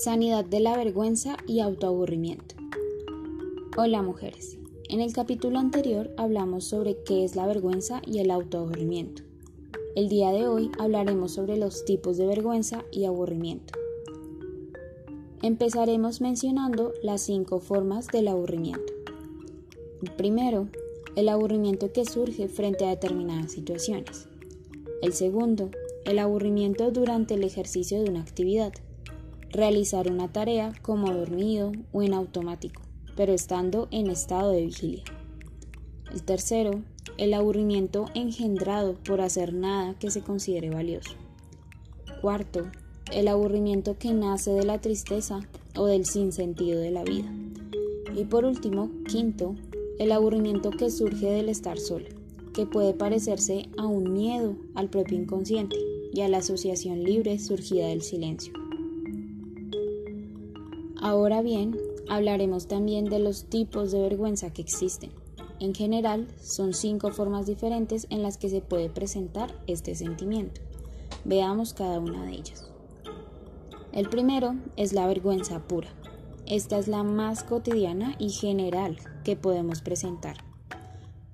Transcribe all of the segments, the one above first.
Sanidad de la vergüenza y autoaburrimiento. Hola mujeres. En el capítulo anterior hablamos sobre qué es la vergüenza y el autoaburrimiento. El día de hoy hablaremos sobre los tipos de vergüenza y aburrimiento. Empezaremos mencionando las cinco formas del aburrimiento. primero, el aburrimiento que surge frente a determinadas situaciones. El segundo, el aburrimiento durante el ejercicio de una actividad realizar una tarea como dormido o en automático, pero estando en estado de vigilia. El tercero, el aburrimiento engendrado por hacer nada que se considere valioso. Cuarto, el aburrimiento que nace de la tristeza o del sinsentido de la vida. Y por último, quinto, el aburrimiento que surge del estar solo, que puede parecerse a un miedo al propio inconsciente y a la asociación libre surgida del silencio. Ahora bien, hablaremos también de los tipos de vergüenza que existen. En general, son cinco formas diferentes en las que se puede presentar este sentimiento. Veamos cada una de ellas. El primero es la vergüenza pura. Esta es la más cotidiana y general que podemos presentar.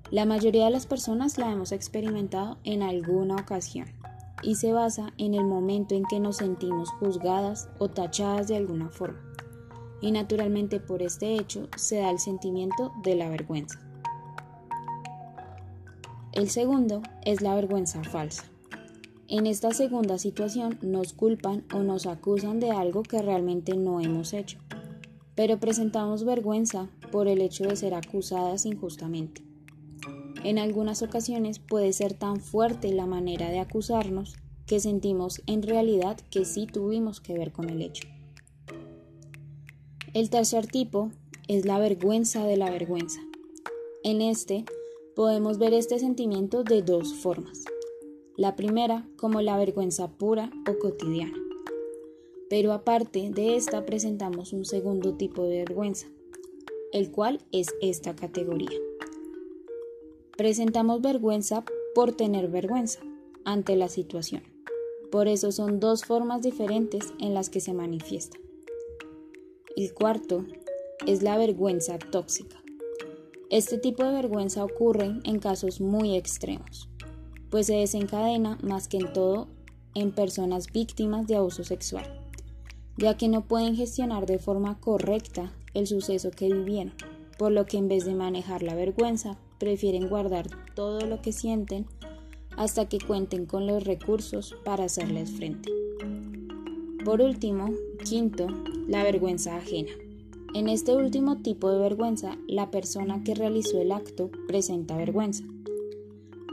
La mayoría de las personas la hemos experimentado en alguna ocasión y se basa en el momento en que nos sentimos juzgadas o tachadas de alguna forma y naturalmente por este hecho se da el sentimiento de la vergüenza. El segundo es la vergüenza falsa. En esta segunda situación nos culpan o nos acusan de algo que realmente no hemos hecho, pero presentamos vergüenza por el hecho de ser acusadas injustamente. En algunas ocasiones puede ser tan fuerte la manera de acusarnos que sentimos en realidad que sí tuvimos que ver con el hecho. El tercer tipo es la vergüenza de la vergüenza. En este podemos ver este sentimiento de dos formas. La primera como la vergüenza pura o cotidiana. Pero aparte de esta presentamos un segundo tipo de vergüenza, el cual es esta categoría. Presentamos vergüenza por tener vergüenza ante la situación. Por eso son dos formas diferentes en las que se manifiesta. El cuarto es la vergüenza tóxica. Este tipo de vergüenza ocurre en casos muy extremos, pues se desencadena más que en todo en personas víctimas de abuso sexual, ya que no pueden gestionar de forma correcta el suceso que vivieron, por lo que en vez de manejar la vergüenza, prefieren guardar todo lo que sienten hasta que cuenten con los recursos para hacerles frente. Por último, quinto, la vergüenza ajena. En este último tipo de vergüenza, la persona que realizó el acto presenta vergüenza.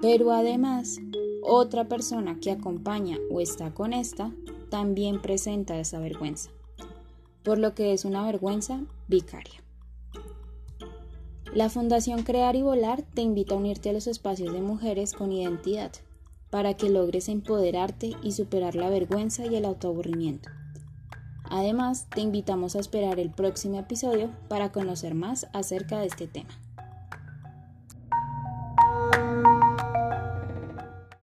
Pero además, otra persona que acompaña o está con esta también presenta esa vergüenza, por lo que es una vergüenza vicaria. La Fundación Crear y Volar te invita a unirte a los espacios de mujeres con identidad para que logres empoderarte y superar la vergüenza y el autoaburrimiento. Además, te invitamos a esperar el próximo episodio para conocer más acerca de este tema.